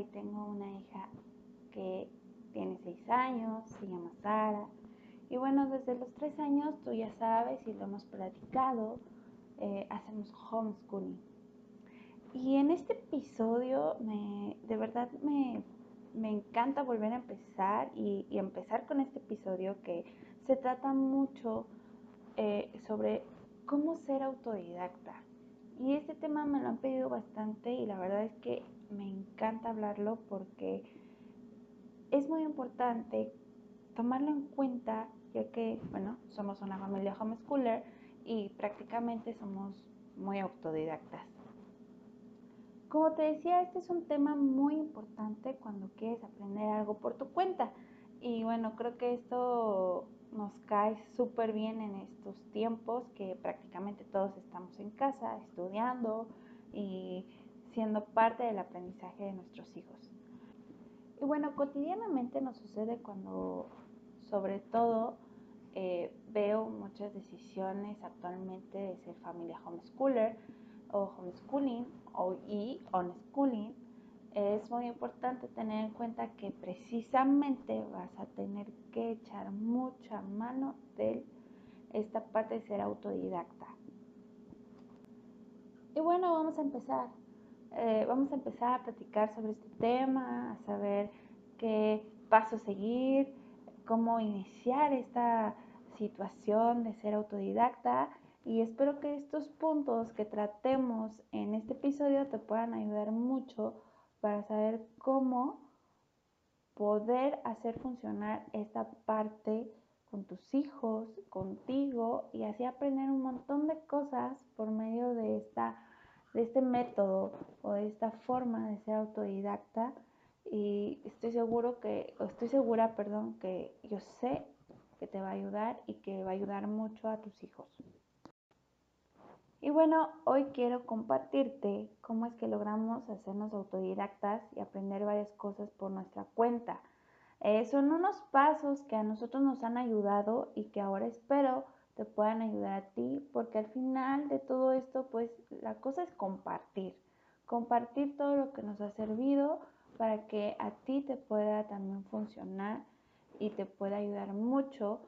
y tengo una hija que tiene 6 años, se llama Sara. Y bueno, desde los 3 años tú ya sabes y lo hemos platicado, eh, hacemos homeschooling. Y en este episodio me, de verdad me, encanta volver a empezar y, y empezar con este episodio que se trata mucho eh, sobre cómo ser autodidacta. Y este tema me lo han pedido bastante y la verdad es que me encanta hablarlo porque es muy importante tomarlo en cuenta ya que, bueno, somos una familia homeschooler y prácticamente somos muy autodidactas. Como te decía, este es un tema muy importante cuando quieres aprender algo por tu cuenta. Y bueno, creo que esto nos cae súper bien en estos tiempos que prácticamente todos estamos en casa estudiando y siendo parte del aprendizaje de nuestros hijos. Y bueno, cotidianamente nos sucede cuando, sobre todo, eh, veo muchas decisiones actualmente de ser familia homeschooler o homeschooling o y unschooling es muy importante tener en cuenta que precisamente vas a tener que echar mucha mano de esta parte de ser autodidacta. Y bueno, vamos a empezar. Eh, vamos a empezar a platicar sobre este tema, a saber qué paso seguir, cómo iniciar esta situación de ser autodidacta. Y espero que estos puntos que tratemos en este episodio te puedan ayudar mucho para saber cómo poder hacer funcionar esta parte con tus hijos, contigo y así aprender un montón de cosas por medio de esta de este método o de esta forma de ser autodidacta y estoy seguro que estoy segura, perdón, que yo sé que te va a ayudar y que va a ayudar mucho a tus hijos. Y bueno, hoy quiero compartirte cómo es que logramos hacernos autodidactas y aprender varias cosas por nuestra cuenta. Eh, son unos pasos que a nosotros nos han ayudado y que ahora espero te puedan ayudar a ti, porque al final de todo esto, pues la cosa es compartir, compartir todo lo que nos ha servido para que a ti te pueda también funcionar y te pueda ayudar mucho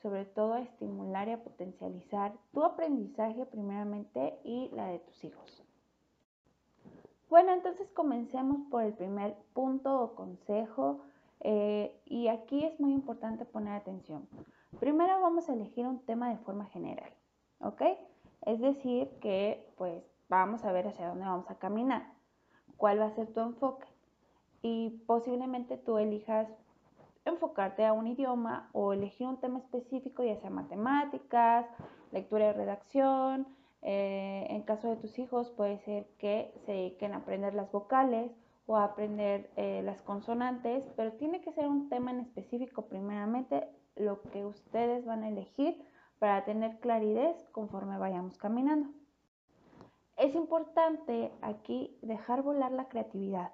sobre todo a estimular y a potencializar tu aprendizaje primeramente y la de tus hijos. Bueno, entonces comencemos por el primer punto o consejo eh, y aquí es muy importante poner atención. Primero vamos a elegir un tema de forma general, ¿ok? Es decir, que pues vamos a ver hacia dónde vamos a caminar, cuál va a ser tu enfoque y posiblemente tú elijas enfocarte a un idioma o elegir un tema específico, ya sea matemáticas, lectura y redacción. Eh, en caso de tus hijos puede ser que se dediquen a aprender las vocales o a aprender eh, las consonantes, pero tiene que ser un tema en específico primeramente lo que ustedes van a elegir para tener claridad conforme vayamos caminando. Es importante aquí dejar volar la creatividad.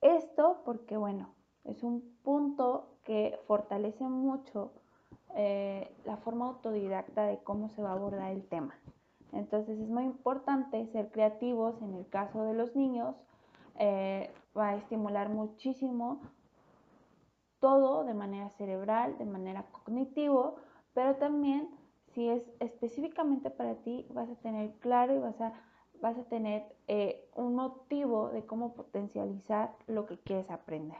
Esto porque, bueno, es un punto que fortalece mucho eh, la forma autodidacta de cómo se va a abordar el tema. Entonces es muy importante ser creativos en el caso de los niños. Eh, va a estimular muchísimo todo de manera cerebral, de manera cognitivo, pero también si es específicamente para ti, vas a tener claro y vas a, vas a tener eh, un motivo de cómo potencializar lo que quieres aprender.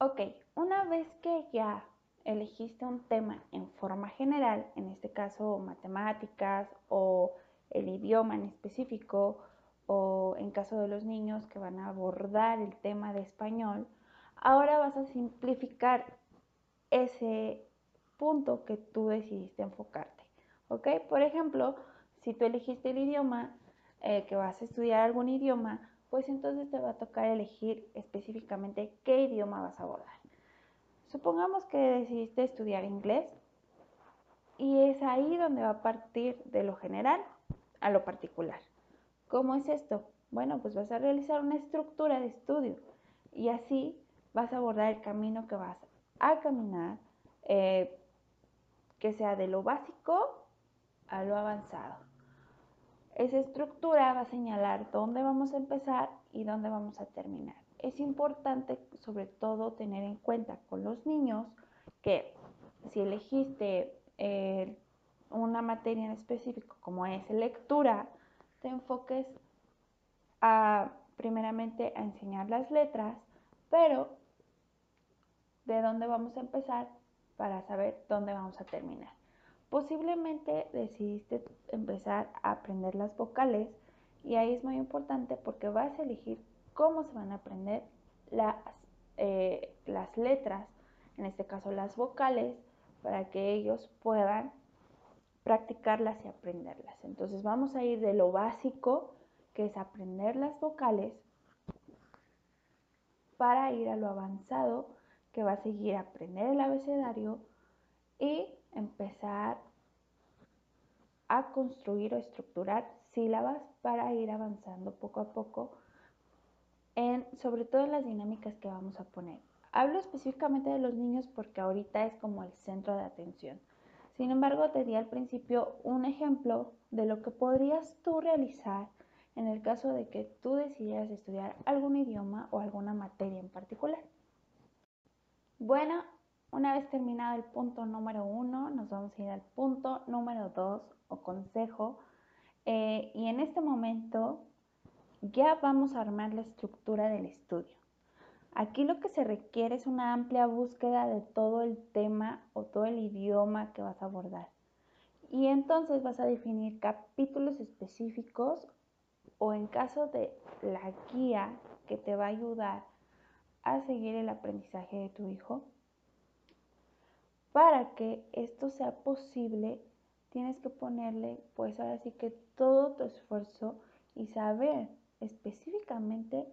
Ok, una vez que ya elegiste un tema en forma general, en este caso matemáticas o el idioma en específico, o en caso de los niños que van a abordar el tema de español, ahora vas a simplificar ese punto que tú decidiste enfocarte. ¿Ok? Por ejemplo, si tú elegiste el idioma, eh, que vas a estudiar algún idioma, pues entonces te va a tocar elegir específicamente qué idioma vas a abordar. Supongamos que decidiste estudiar inglés y es ahí donde va a partir de lo general a lo particular. ¿Cómo es esto? Bueno, pues vas a realizar una estructura de estudio y así vas a abordar el camino que vas a caminar, eh, que sea de lo básico a lo avanzado. Esa estructura va a señalar dónde vamos a empezar y dónde vamos a terminar. Es importante sobre todo tener en cuenta con los niños que si elegiste eh, una materia en específico como es lectura, te enfoques a primeramente a enseñar las letras, pero de dónde vamos a empezar para saber dónde vamos a terminar. Posiblemente decidiste empezar a aprender las vocales y ahí es muy importante porque vas a elegir cómo se van a aprender las, eh, las letras, en este caso las vocales, para que ellos puedan practicarlas y aprenderlas. Entonces vamos a ir de lo básico, que es aprender las vocales, para ir a lo avanzado, que va a seguir aprender el abecedario y empezar a construir o estructurar sílabas para ir avanzando poco a poco en sobre todo en las dinámicas que vamos a poner. Hablo específicamente de los niños porque ahorita es como el centro de atención. Sin embargo, te di al principio un ejemplo de lo que podrías tú realizar en el caso de que tú decidieras estudiar algún idioma o alguna materia en particular. Bueno, una vez terminado el punto número uno, nos vamos a ir al punto número dos o consejo. Eh, y en este momento ya vamos a armar la estructura del estudio. Aquí lo que se requiere es una amplia búsqueda de todo el tema o todo el idioma que vas a abordar. Y entonces vas a definir capítulos específicos o en caso de la guía que te va a ayudar a seguir el aprendizaje de tu hijo. Para que esto sea posible, tienes que ponerle, pues ahora sí que todo tu esfuerzo y saber específicamente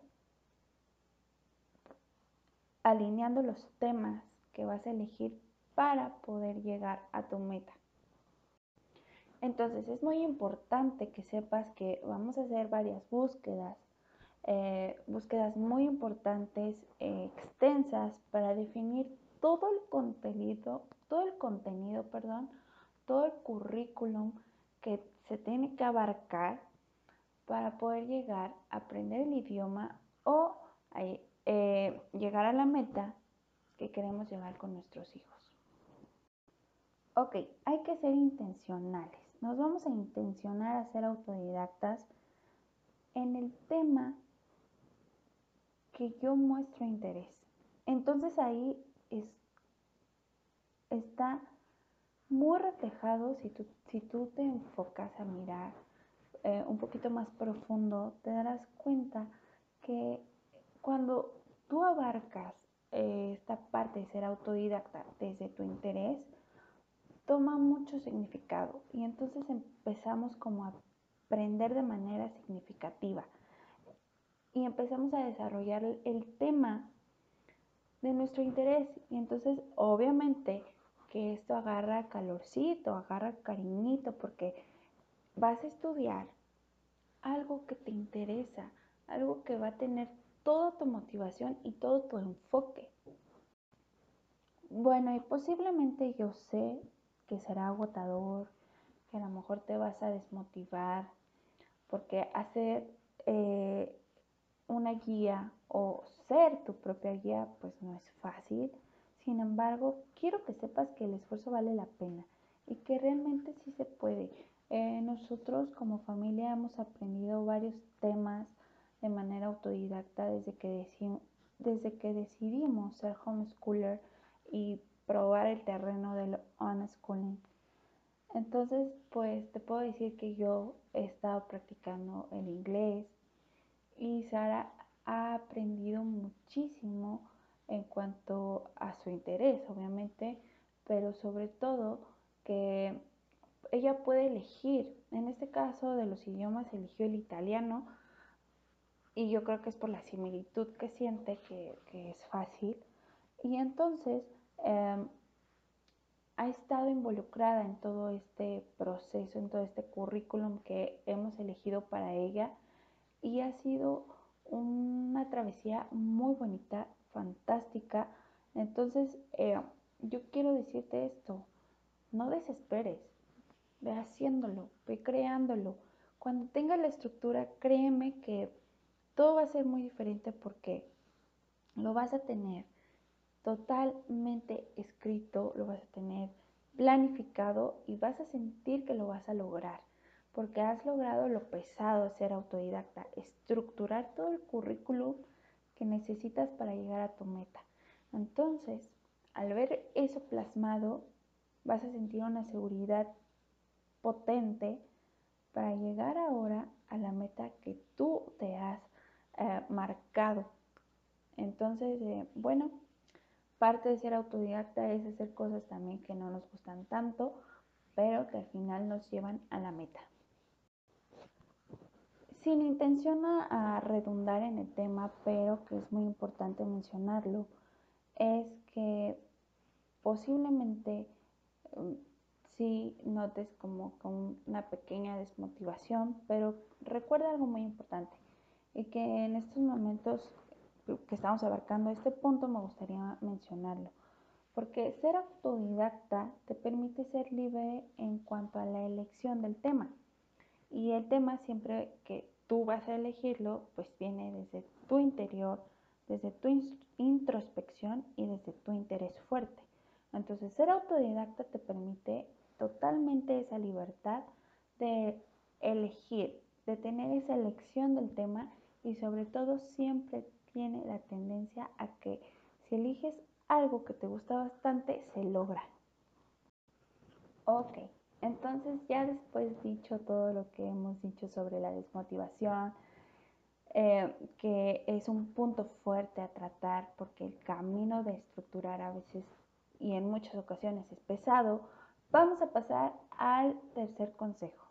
alineando los temas que vas a elegir para poder llegar a tu meta. Entonces es muy importante que sepas que vamos a hacer varias búsquedas, eh, búsquedas muy importantes, eh, extensas, para definir todo el contenido, todo el contenido, perdón, todo el currículum que se tiene que abarcar para poder llegar a aprender el idioma o eh, llegar a la meta que queremos llegar con nuestros hijos. Ok, hay que ser intencionales. Nos vamos a intencionar a ser autodidactas en el tema que yo muestro interés. Entonces ahí es, está muy reflejado si tú, si tú te enfocas a mirar eh, un poquito más profundo, te darás cuenta que cuando tú abarcas eh, esta parte de ser autodidacta desde tu interés, toma mucho significado y entonces empezamos como a aprender de manera significativa y empezamos a desarrollar el tema de nuestro interés y entonces obviamente que esto agarra calorcito, agarra cariñito porque vas a estudiar algo que te interesa, algo que va a tener toda tu motivación y todo tu enfoque. Bueno, y posiblemente yo sé que será agotador, que a lo mejor te vas a desmotivar, porque hacer eh, una guía o ser tu propia guía pues no es fácil. Sin embargo, quiero que sepas que el esfuerzo vale la pena y que realmente sí se puede. Eh, nosotros como familia hemos aprendido varios temas de manera autodidacta desde que, desde que decidimos ser homeschooler y probar el terreno del unschooling. Entonces, pues te puedo decir que yo he estado practicando el inglés y Sara ha aprendido muchísimo en cuanto a su interés, obviamente, pero sobre todo que ella puede elegir. En este caso de los idiomas eligió el italiano y yo creo que es por la similitud que siente que, es fácil. Y entonces em, ha estado involucrada en todo este proceso, en todo este currículum que hemos elegido para ella y ha sido una travesía muy bonita, fantástica. Entonces, eh, yo quiero decirte esto, no desesperes, ve haciéndolo, ve creándolo. Cuando tengas la estructura, créeme que todo va a ser muy diferente porque lo vas a tener totalmente escrito, lo vas a tener planificado y vas a sentir que lo vas a lograr, porque has logrado lo pesado de ser autodidacta, estructurar todo el currículum que necesitas para llegar a tu meta. Entonces, al ver eso plasmado, vas a sentir una seguridad potente para llegar ahora a la meta que tú te has eh, marcado. Entonces, eh, bueno, parte de ser autodidacta es hacer cosas también que no nos gustan tanto, pero que al final nos llevan a la meta. Sin intención a, redundar en el tema, pero que es muy importante mencionarlo, es que posiblemente um, sí notes como con una pequeña desmotivación, pero recuerda algo muy importante y que en estos momentos que estamos abarcando este punto me gustaría mencionarlo. Porque ser autodidacta te permite ser libre en cuanto a la elección del tema. Y el tema siempre que tú vas a elegirlo, pues viene desde tu interior, desde tu introspección y desde tu interés fuerte. Entonces, ser autodidacta te permite totalmente esa libertad de elegir, de tener esa elección del tema y sobre todo siempre tiene la tendencia a que si eliges algo que te gusta bastante, se logra. Ok, entonces ya después dicho todo lo que hemos dicho sobre la desmotivación, eh, que es un punto fuerte a tratar porque el camino de estructurar a veces y en muchas ocasiones es pesado, vamos a pasar al tercer consejo.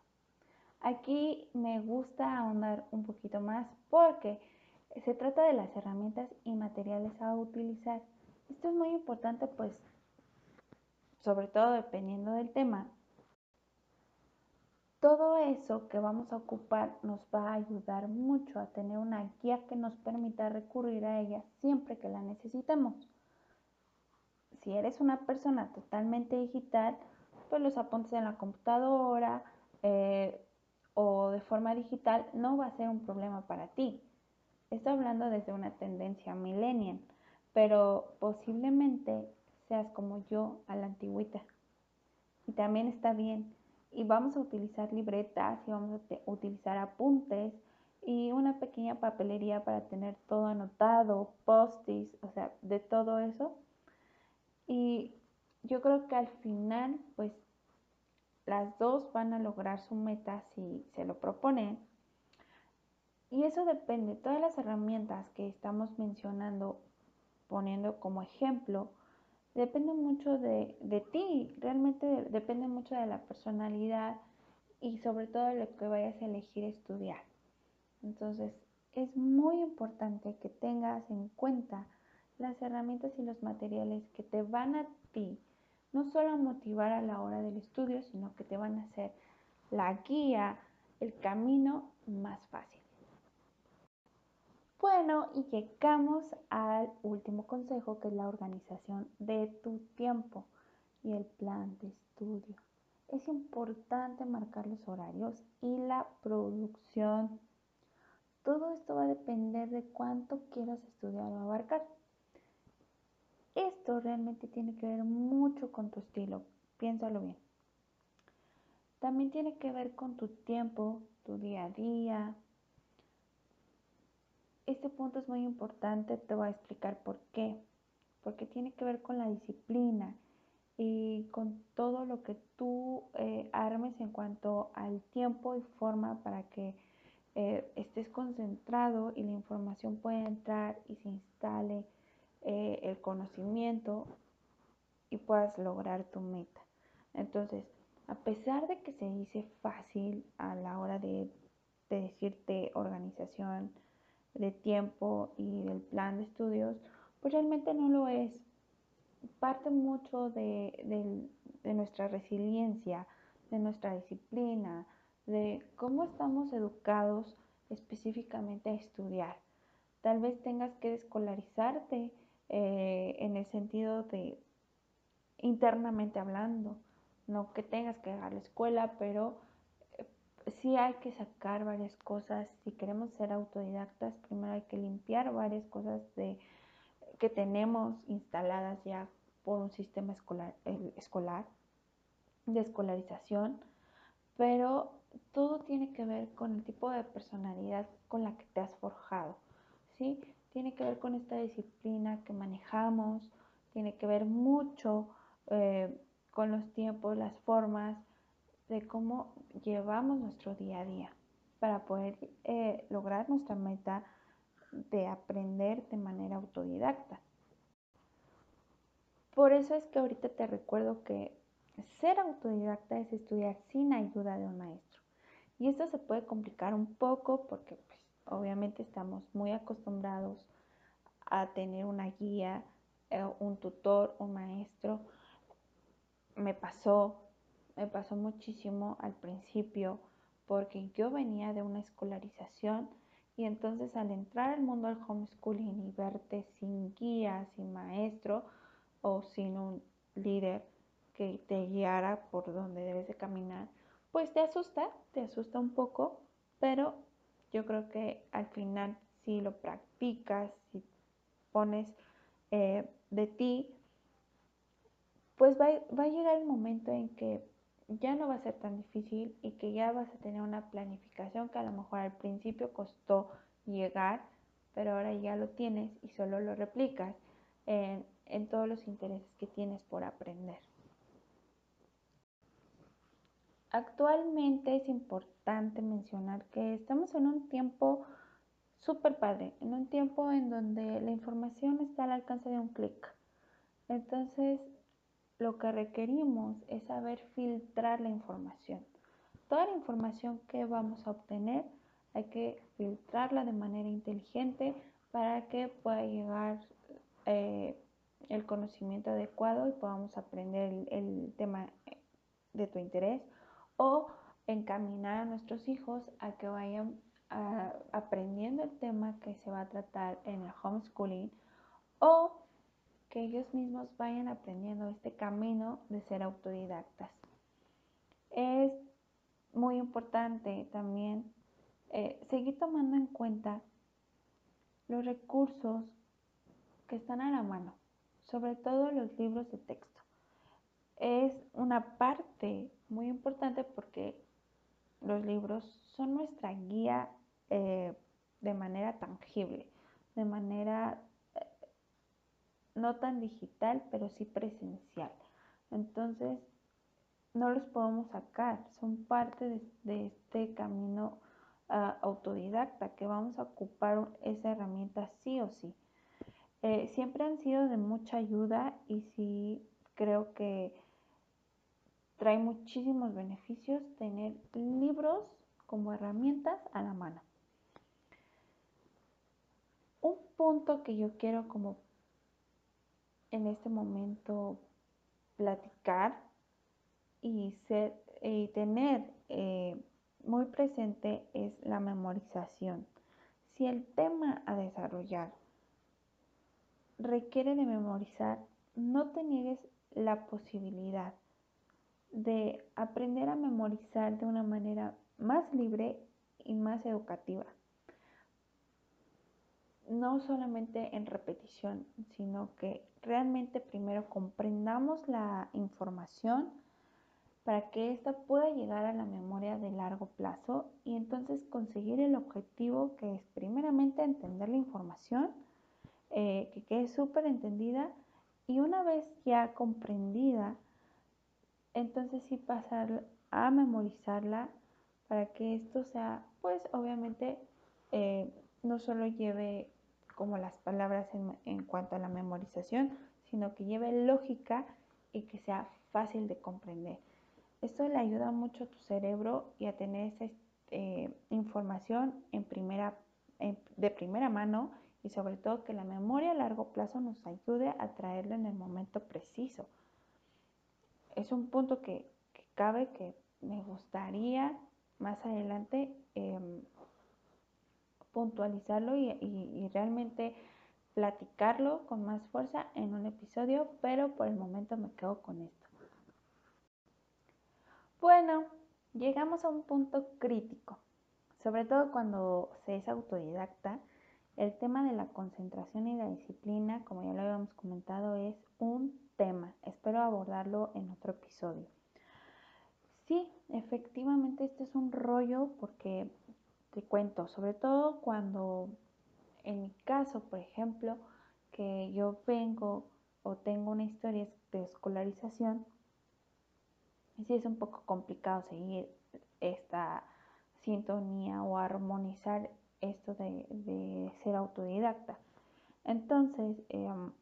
Aquí me gusta ahondar un poquito más porque se trata de las herramientas y materiales a utilizar. Esto es muy importante pues sobre todo dependiendo del tema, todo eso que vamos a ocupar nos va a ayudar mucho a tener una guía que nos permita recurrir a ella siempre que la necesitemos. Si eres una persona totalmente digital, pues los apuntes en la computadora eh, o de forma digital no va a ser un problema para ti. Estoy hablando desde una tendencia millennial, pero posiblemente seas como yo a la antigüita. Y también está bien y vamos a utilizar libretas y vamos a utilizar apuntes y una pequeña papelería para tener todo anotado, postis, o sea, de todo eso. Y yo creo que al final, pues las dos van a lograr su meta si se lo proponen. Y eso depende, todas las herramientas que estamos mencionando, poniendo como ejemplo, depende mucho de, ti, realmente depende mucho de la personalidad y sobre todo de lo que vayas a elegir estudiar. Entonces, es muy importante que tengas en cuenta las herramientas y los materiales que te van a ti, no solo a motivar a la hora del estudio, sino que te van a hacer la guía, el camino más fácil. Bueno, y llegamos al último consejo, que es la organización de tu tiempo y el plan de estudio. Es importante marcar los horarios y la producción. Todo esto va a depender de cuánto quieras estudiar o abarcar. Esto realmente tiene que ver mucho con tu estilo, piénsalo bien. También tiene que ver con tu tiempo, tu día a día, este punto es muy importante, te voy a explicar por qué. Porque tiene que ver con la disciplina y con todo lo que tú eh, armes en cuanto al tiempo y forma para que eh, estés concentrado y la información pueda entrar y se instale eh, el conocimiento y puedas lograr tu meta. Entonces, a pesar de que se dice fácil a la hora de, de decirte organización, de tiempo y del plan de estudios, pues realmente no lo es. Parte mucho de, nuestra resiliencia, de nuestra disciplina, de cómo estamos educados específicamente a estudiar. Tal vez tengas que descolarizarte eh, en el sentido de internamente hablando, no que tengas que dejar la escuela, pero sí hay que sacar varias cosas. Si queremos ser autodidactas, primero hay que limpiar varias cosas de, que tenemos instaladas ya por un sistema escolar, escolar de escolarización, pero todo tiene que ver con el tipo de personalidad con la que te has forjado, ¿sí? Tiene que ver con esta disciplina que manejamos, tiene que ver mucho eh, con los tiempos, las formas de cómo llevamos nuestro día a día para poder eh, lograr nuestra meta de aprender de manera autodidacta. Por eso es que ahorita te recuerdo que ser autodidacta es estudiar sin ayuda de un maestro. Y esto se puede complicar un poco porque pues, obviamente estamos muy acostumbrados a tener una guía, eh, un tutor, un maestro. Me pasó, me pasó muchísimo al principio porque yo venía de una escolarización y entonces al entrar al mundo del homeschooling y verte sin guía, sin maestro o sin un líder que te guiara por donde debes de caminar, pues te asusta, te asusta un poco, pero yo creo que al final si lo practicas, si pones eh, de ti, pues va, va a llegar el momento en que ya no va a ser tan difícil y que ya vas a tener una planificación que a lo mejor al principio costó llegar, pero ahora ya lo tienes y solo lo replicas en, todos los intereses que tienes por aprender. Actualmente es importante mencionar que estamos en un tiempo súper padre, en un tiempo en donde la información está al alcance de un clic. Entonces, lo que requerimos es saber filtrar la información. Toda la información que vamos a obtener hay que filtrarla de manera inteligente para que pueda llegar eh, el conocimiento adecuado y podamos aprender el tema de tu interés o encaminar a nuestros hijos a que vayan aprendiendo el tema que se va a tratar en el homeschooling o que ellos mismos vayan aprendiendo este camino de ser autodidactas. Es muy importante también eh, seguir tomando en cuenta los recursos que están a la mano, sobre todo los libros de texto. Es una parte muy importante porque los libros son nuestra guía eh, de manera tangible, de manera no tan digital, pero sí presencial. Entonces, no los podemos sacar, son parte de, este camino ah, autodidacta que vamos a ocupar esa herramienta sí o sí. Eh, siempre han sido de mucha ayuda y sí creo que Trae muchísimos beneficios tener libros como herramientas a la mano. Un punto que yo quiero como en este momento platicar y, ser, y tener eh, muy presente es la memorización. Si el tema a desarrollar requiere de memorizar, no te niegues la posibilidad de aprender a memorizar de una manera más libre y más educativa. No solamente en repetición, sino que realmente primero comprendamos la información para que ésta pueda llegar a la memoria de largo plazo y entonces conseguir el objetivo que es primeramente entender la información, eh, que quede súper entendida y una vez ya comprendida, entonces sí pasar a memorizarla para que esto sea, pues obviamente eh, no solo lleve como las palabras en, cuanto a la memorización, sino que lleve lógica y que sea fácil de comprender. Esto le ayuda mucho a tu cerebro y a tener esa eh, información en primera, de primera mano y sobre todo que la memoria a largo plazo nos ayude a traerla en el momento preciso es un punto que, cabe que me gustaría más adelante em, puntualizarlo y, realmente platicarlo con más fuerza en un episodio, pero por el momento me quedo con esto. Bueno, llegamos a un punto crítico, sobre todo cuando se es autodidacta. El tema de la concentración y la disciplina, como ya lo habíamos comentado, es un tema. Espero abordarlo en otro episodio. Sí, efectivamente este es un rollo porque te cuento, sobre todo cuando en mi caso, por ejemplo, que yo vengo o tengo una historia de escolarización, sí es un poco complicado seguir esta sintonía o armonizar esto de, ser autodidacta. Entonces, em,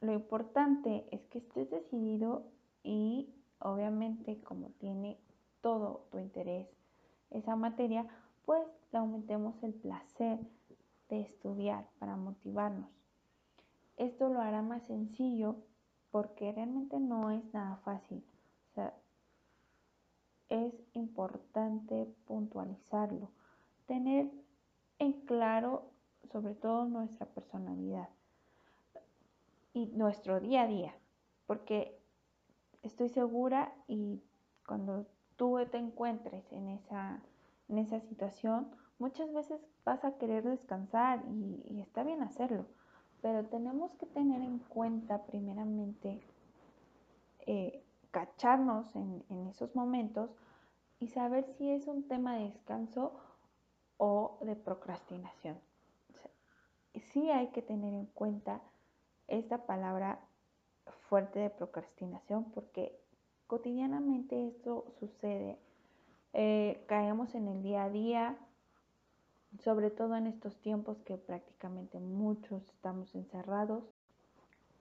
lo importante es que estés decidido y obviamente como tiene todo tu interés esa materia, pues le aumentemos el placer de estudiar para motivarnos. Esto lo hará más sencillo porque realmente no es nada fácil. Es importante puntualizarlo, tener en claro sobre todo nuestra personalidad y nuestro día a día, porque estoy segura y cuando tú te encuentres en esa, en esa situación, muchas veces vas a querer descansar y, está bien hacerlo, pero tenemos que tener en cuenta primeramente eh, cacharnos en, esos momentos y saber si es un tema de descanso o de procrastinación. sí hay que tener en cuenta esta palabra fuerte de procrastinación porque cotidianamente esto sucede. Eh, caemos en el día a día, sobre todo en estos tiempos que prácticamente muchos estamos encerrados.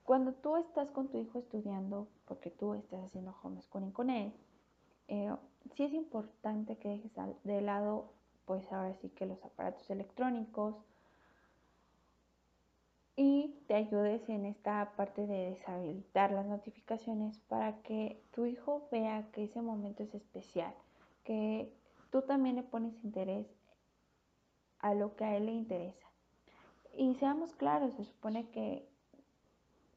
Cuando tú estás con tu hijo estudiando, porque tú estás haciendo homeschooling con él, eh, sí es importante que dejes de lado, pues ahora sí que los aparatos electrónicos, y te ayudes en esta parte de deshabilitar las notificaciones para que tu hijo vea que ese momento es especial, que tú también le pones interés a lo que a él le interesa. Y seamos claros, se supone que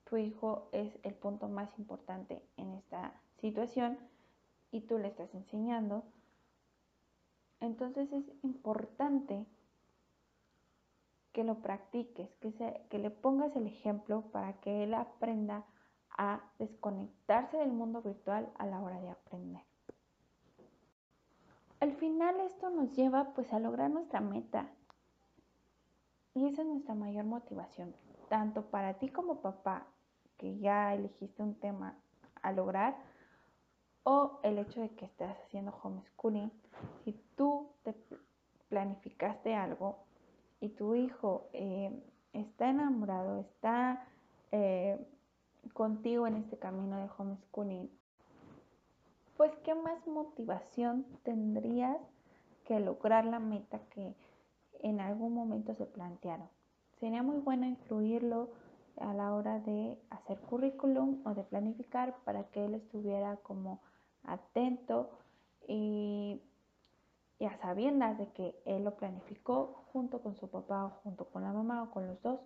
tu hijo es el punto más importante en esta situación y tú le estás enseñando. Entonces es importante que lo practiques, que, que le pongas el ejemplo para que él aprenda a desconectarse del mundo virtual a la hora de aprender. Al final esto nos lleva pues a lograr nuestra meta. Y esa es nuestra mayor motivación, tanto para ti como papá que ya elegiste un tema a lograr o el hecho de que estés haciendo homeschooling, si tú te planificaste algo y tu hijo eh, está enamorado, está eh, contigo en este camino de homeschooling, pues qué más motivación tendrías que lograr la meta que en algún momento se plantearon. Sería muy bueno incluirlo a la hora de hacer currículum o de planificar para que él estuviera como atento y y a sabiendas de que él lo planificó junto con su papá o junto con la mamá o con los dos,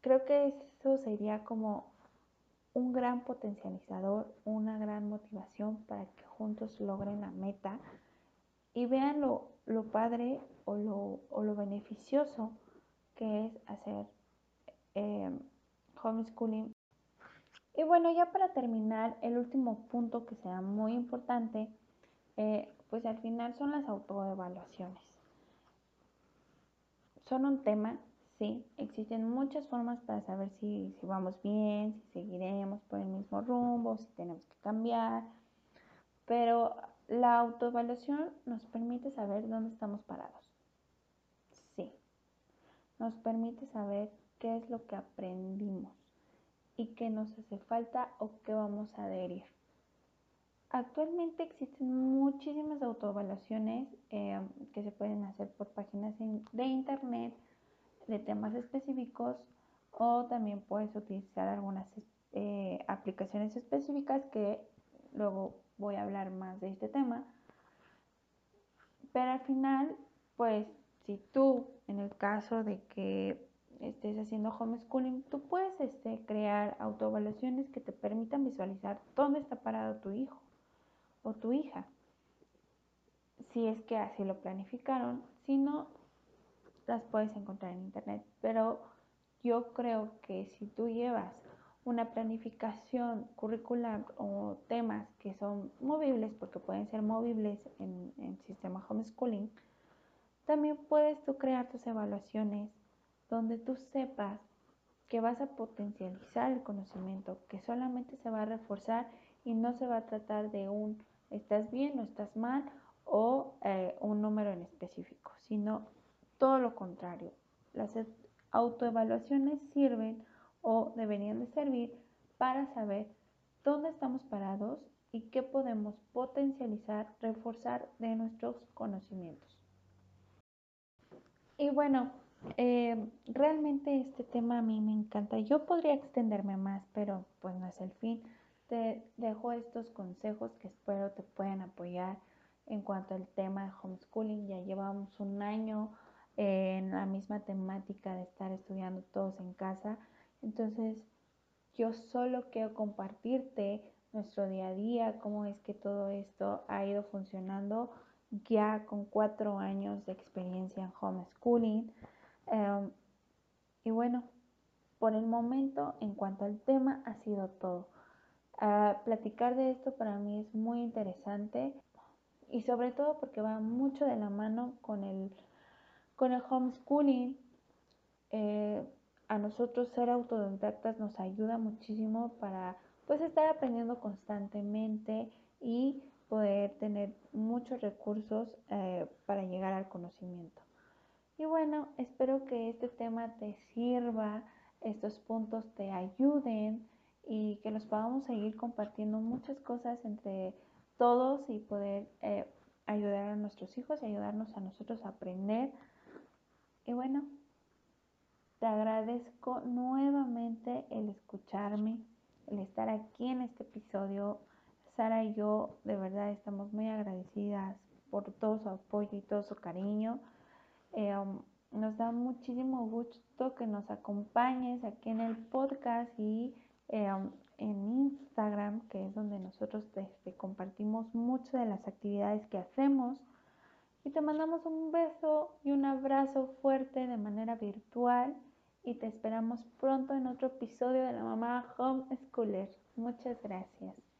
creo que eso sería como un gran potencializador, una gran motivación para que juntos logren la meta y vean lo, padre o lo, o lo, beneficioso que es hacer eh, homeschooling. Y bueno, ya para terminar, el último punto que sea muy importante eh, pues al final son las autoevaluaciones. Son un tema, sí, existen muchas formas para saber si, si vamos bien, si seguiremos por el mismo rumbo, si tenemos que cambiar, pero la autoevaluación nos permite saber dónde estamos parados. Sí, nos permite saber qué es lo que aprendimos y qué nos hace falta o qué vamos a adherir. Actualmente existen muchísimas autoevaluaciones eh, que se pueden hacer por páginas de internet de temas específicos o también puedes utilizar algunas eh, aplicaciones específicas que luego voy a hablar más de este tema. Pero al final, pues si tú, en el caso de que estés haciendo homeschooling, tú puedes este, crear autoevaluaciones que te permitan visualizar dónde está parado tu hijo o tu hija. Si es que así lo planificaron, si no, las puedes encontrar en internet. Pero yo creo que si tú llevas una planificación curricular o temas que son movibles, porque pueden ser movibles en, el sistema homeschooling, también puedes tú crear tus evaluaciones donde tú sepas que vas a potencializar el conocimiento, que solamente se va a reforzar y no se va a tratar de un estás bien o estás mal o eh, un número en específico, sino todo lo contrario. Las autoevaluaciones sirven o deberían de servir para saber dónde estamos parados y qué podemos potencializar, reforzar de nuestros conocimientos. Y bueno, eh, realmente este tema a mí me encanta. Yo podría extenderme más, pero pues no es el fin. Te dejo estos consejos que espero te puedan apoyar en cuanto al tema de homeschooling. Ya llevamos un año en la misma temática de estar estudiando todos en casa. Entonces, yo solo quiero compartirte nuestro día a día, cómo es que todo esto ha ido funcionando ya con cuatro años de experiencia en homeschooling. Em, y bueno, por el momento, en cuanto al tema, ha sido todo. Ah, platicar de esto para mí es muy interesante y sobre todo porque va mucho de la mano con el, con el homeschooling. Eh, a nosotros ser autodidactas nos ayuda muchísimo para pues estar aprendiendo constantemente y poder tener muchos recursos eh, para llegar al conocimiento. Y bueno, espero que este tema te sirva, estos puntos te ayuden y que los podamos seguir compartiendo muchas cosas entre todos y poder eh, ayudar a nuestros hijos y ayudarnos a nosotros a aprender. Y bueno, te agradezco nuevamente el escucharme, el estar aquí en este episodio. Sara y yo de verdad estamos muy agradecidas por todo su apoyo y todo su cariño. Eh, um, nos da muchísimo gusto que nos acompañes aquí en el podcast y eh, um, en Instagram, que es donde nosotros este, compartimos muchas de las actividades que hacemos. Y te mandamos un beso y un abrazo fuerte de manera virtual y te esperamos pronto en otro episodio de la mamá Homeschooler. Muchas gracias.